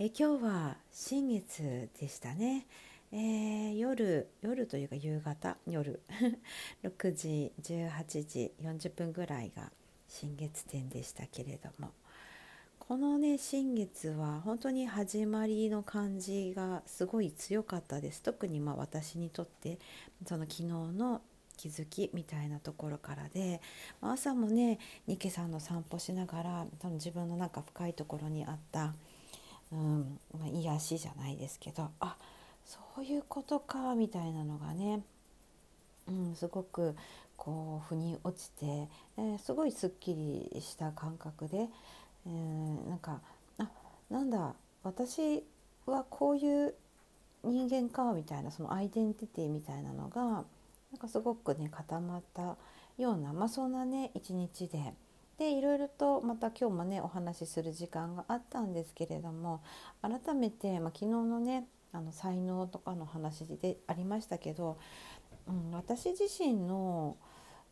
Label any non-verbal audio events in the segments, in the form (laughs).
え今日は新月でしたね、えー、夜夜というか夕方夜。(laughs) 6時18時40分ぐらいが新月点でしたけれども。このね新月は本当に始まりの感じがすごい強かったです。特にま私にとってその昨日の気づきみたいなところからで。朝もねニケさんの散歩しながら多分自分の中深いところにあったうんま、癒しじゃないですけどあそういうことかみたいなのがね、うん、すごくこう腑に落ちて、えー、すごいすっきりした感覚で、えー、なんかあなんだ私はこういう人間かみたいなそのアイデンティティみたいなのがなんかすごくね固まったような、まあ、そんなね一日で。でいろいろとまた今日もねお話しする時間があったんですけれども改めて、まあ、昨日のねあの才能とかの話でありましたけど、うん、私自身の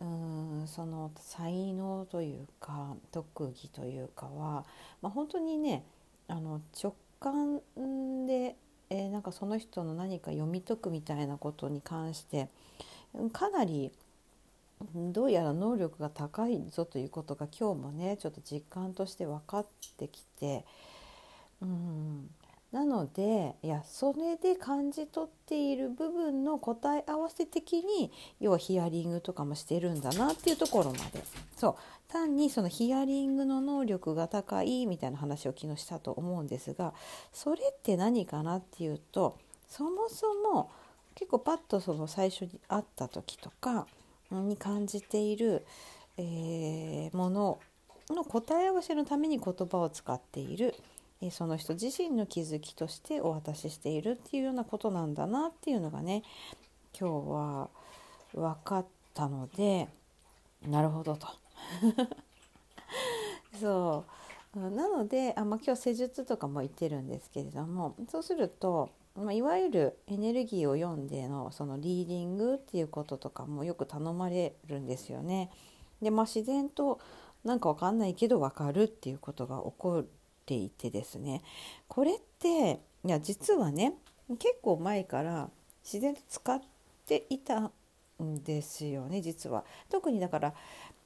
うんその才能というか特技というかは、まあ、本当にねあの直感で、えー、なんかその人の何か読み解くみたいなことに関してかなりどうやら能力が高いぞということが今日もねちょっと実感として分かってきてうん。なのでいやそれで感じ取っている部分の答え合わせ的に要はヒアリングとかもしてるんだなっていうところまで。そう。単にそのヒアリングの能力が高いみたいな話を昨日したと思うんですがそれって何かなっていうとそもそも結構パッとその最初に会った時とかに感じている、えー、ものの答え合わせのために言葉を使っている、えー、その人自身の気づきとしてお渡ししているっていうようなことなんだなっていうのがね今日は分かったのでなるほどと。(laughs) そうなのであ、まあ、今日施術とかも言ってるんですけれどもそうするとまあ、いわゆるエネルギーを読んでのそのリーディングっていうこととかもよく頼まれるんですよね。でまあ自然となんかわかんないけどわかるっていうことが起こっていてですねこれっていや実はね結構前から自然と使っていたんですよね実は。特にだから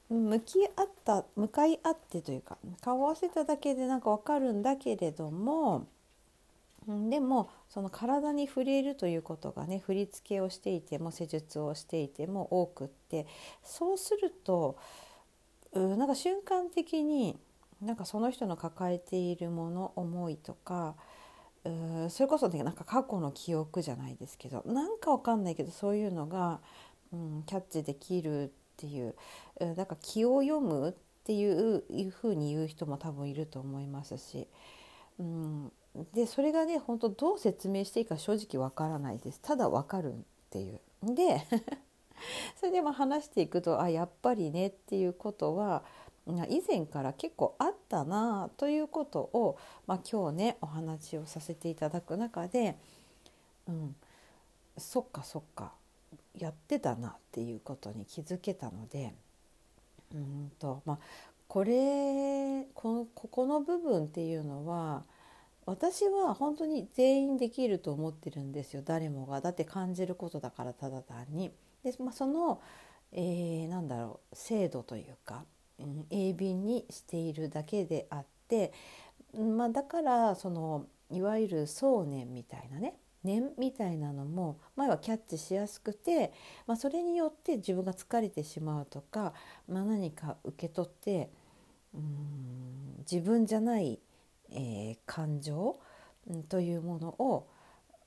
向き合った向かい合ってというか顔合わせただけでなんかわかるんだけれどもでもその体に触れるということがね振り付けをしていても施術をしていても多くってそうするとうなんか瞬間的になんかその人の抱えているもの思いとかうそれこそねなんか過去の記憶じゃないですけどなんかわかんないけどそういうのが、うん、キャッチできるっていうだか気を読むっていういうふうに言う人も多分いると思いますし、うん、でそれがね本当どう説明していいか正直わからないですただわかるっていう。で (laughs) それでも話していくとあやっぱりねっていうことは以前から結構あったなということを、まあ、今日ねお話をさせていただく中で、うん、そっかそっかやってたなっていうことに気づけたのでうんと、まあ、これこのここの部分っていうのは私は本当に全員できると思ってるんですよ誰もがだって感じることだからただ単に。で、まあ、その、えー、なんだろう制度というか、うん、鋭敏にしているだけであって、まあ、だからそのいわゆる想念みたいなね念みたいなのも前はキャッチしやすくて、まあ、それによって自分が疲れてしまうとか、まあ、何か受け取ってうん自分じゃないえー、感情、というものを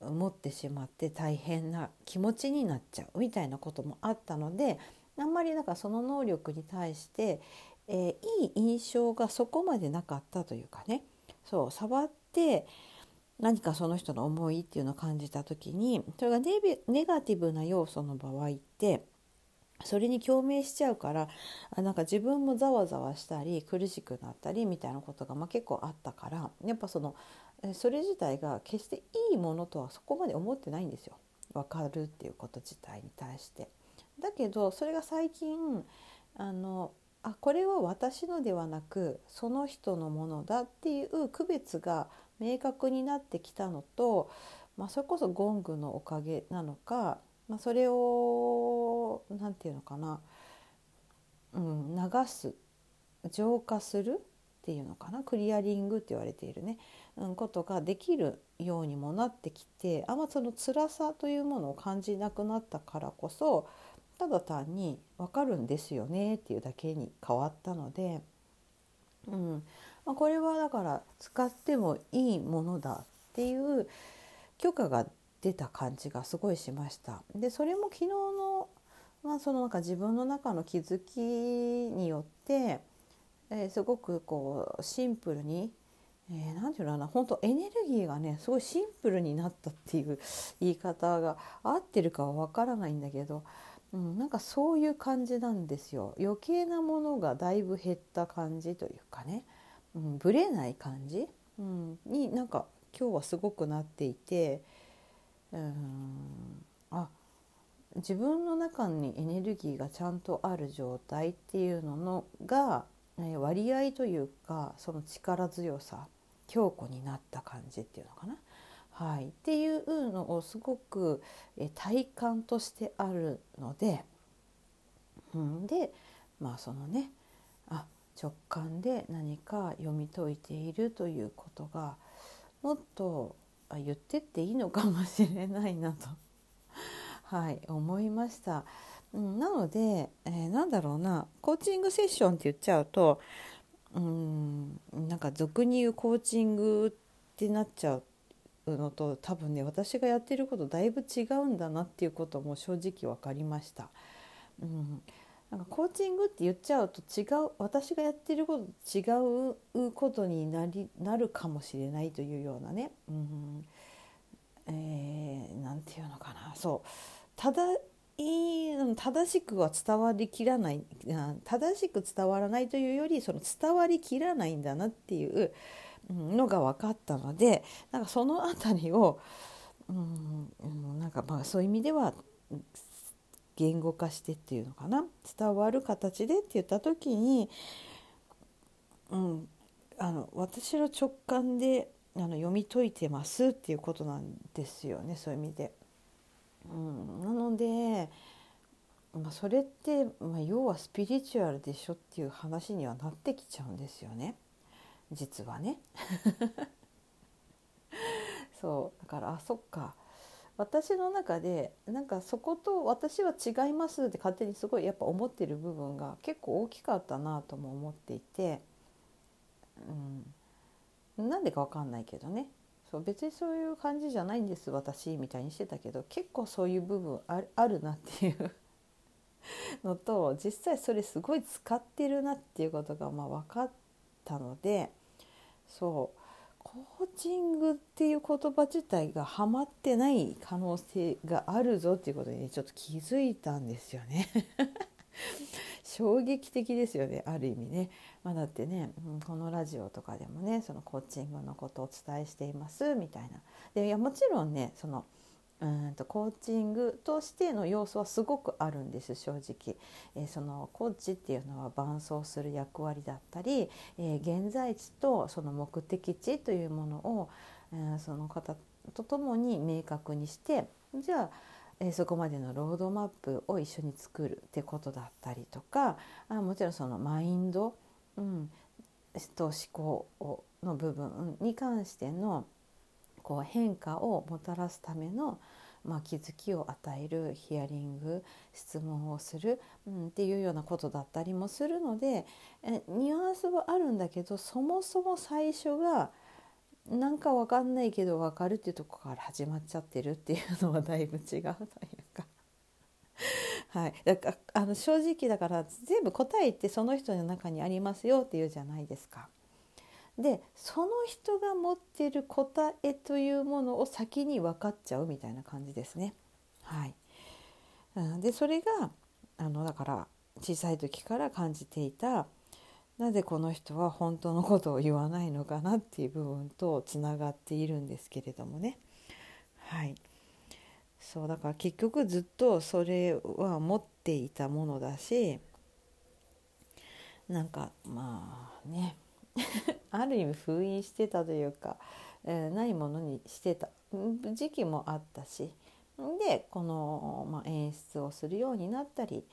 持ってしまって大変な気持ちになっちゃうみたいなこともあったのであんまりだかその能力に対して、えー、いい印象がそこまでなかったというかね。そう触って何かその人の思いっていうのを感じた時にそれがネガティブな要素の場合ってそれに共鳴しちゃうからあなんか自分もざわざわしたり苦しくなったりみたいなことがまあ結構あったからやっぱそのそれ自体が決していいものとはそこまで思ってないんですよ分かるっていうこと自体に対して。だけどそれが最近あのあこれは私のではなくその人のものだっていう区別が明確になってきたのと、まあ、それこそゴングのおかげなのか、まあ、それを何て言うのかな、うん、流す浄化するっていうのかな。クリアリングって言われているね、うん、ことができるようにもなってきてあんまその辛さというものを感じなくなったからこそただ単に分かるんですよねっていうだけに変わったので、うん。まあ、これはだから使ってもいいものだっていう許可が出た感じがすごいしました。でそれも昨日の,、まあ、そのなんか自分の中の気づきによって、えー、すごくこうシンプルにえー、ていうのかな本当エネルギーがねすごいシンプルになったっていう (laughs) 言い方が合ってるかは分からないんだけどうん、なんかそういう感じなんですよ余計なものがだいぶ減った感じというかね、うん、ぶれない感じ、うん、になんか今日はすごくなっていてうん。あ自分の中にエネルギーがちゃんとある状態っていうののが割合というかその力強さ強固になった感じっていうのかな。はい、っていうのをすごく体感としてあるので、うん、でまあそのねあ直感で何か読み解いているということがもっとあ言ってっていいのかもしれないなと (laughs) はい思いました。うん、なので、えー、なんだろうなコーチングセッションって言っちゃうとうんなんか俗に言うコーチングってなっちゃうのと多分ね私がやってることだいぶ違うんだなっていうことも正直分かりました。うん、なんかコーチングって言っちゃうと違う私がやってることと違うことになりなるかもしれないというようなね、うんえー、なんていうのかな。そう。ただ正しくは伝わりきらない正しく伝わらないというよりその伝わりきらないんだなっていうのが分かったのでなんかその辺りを、うん、なんかまあそういう意味では言語化してっていうのかな？伝わる形でって言った時に、うん、あの私の直感であの読み解いてますっていうことなんですよねそういう意味で。うん、なので、まあ、それって、まあ、要はスピリチュアルでしょっていう話にはなってきちゃうんですよね。実はね (laughs) そうだからあそっか私の中でなんかそこと私は違いますって勝手にすごいやっぱ思ってる部分が結構大きかったなとも思っていて、うん、なんでか分かんないけどね。そう別にそういう感じじゃないんです私みたいにしてたけど結構そういう部分ああるなっていうのと実際それすごい使ってるなっていうことがまあ分かったのでそう。コーチングっていう言葉自体がハマってない可能性があるぞっていうことに、ちょっと気づいたんですよね。(laughs) 衝撃的ですよねある意味ね、まあ、だってね、このラジオとかでもねそのコーチングのことをお伝えしていますみたいな。でいやもちろんねそのうんとコーチングとしての要素はすごくあるんです正直、えー、そのコーチっていうのは伴走する役割だったり、えー、現在地とその目的地というものを、えー、その方と共に明確にしてじゃあえそこまでのロードマップを一緒に作るってことだったりとかあもちろんそのマインド、うん、と思考の部分に関してのこう変化をもたらすための、まあ、気づきを与えるヒアリング質問をする、うん、っていうようなことだったりもするのでえニュアンスはあるんだけどそもそも最初がなんか分かんないけど分かるっていうとこから始まっちゃってるっていうのはだいぶ違うというか。(laughs) はい、だからあの正直だから全部答えってその人の中にありますよっていうじゃないですか。でその人が持ってる答えというものを先に分かっちゃうみたいな感じですね。はい、でそれがあのだから小さい時から感じていたなぜこの人は本当のことを言わないのかなっていう部分とつながっているんですけれどもね。はい、そうだから結局ずっとそれは持っていたものだしなんかまあね (laughs) ある意味封印してたというか、えー、ないものにしてた。時期もあったしでこの、まあ、演出をするようになったり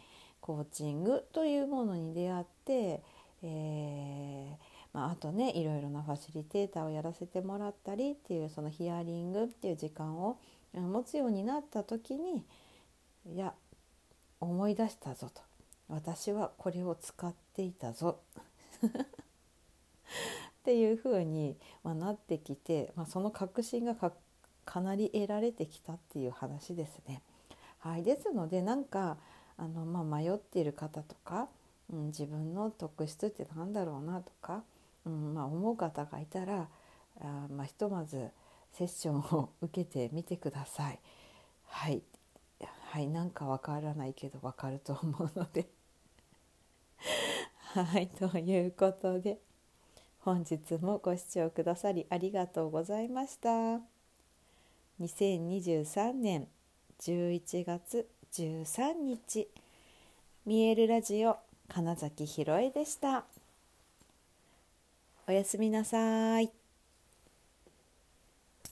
コーチングというものに出会って、えーまあ、あとねいろいろなファシリテーターをやらせてもらったりっていうそのヒアリングっていう時間を持つようになった時にいや思い出したぞと。私はこれを使っていたぞ。っていうふうに、ま、なってきて、まあ、その確信がかなり得られてきたっていう話ですね。はい、ですのでなんかあの、まあ、迷っている方とか、うん、自分の特質って何だろうなとか、うんまあ、思う方がいたらあ、まあ、ひとまずセッションを受けてみてください。はい、はい、なんかわからないけどわかると思うので。はい。ということで本日もご視聴くださりありがとうございました。2023年11月13日見えるラジオ金崎ひろえでした。おやすみなさい。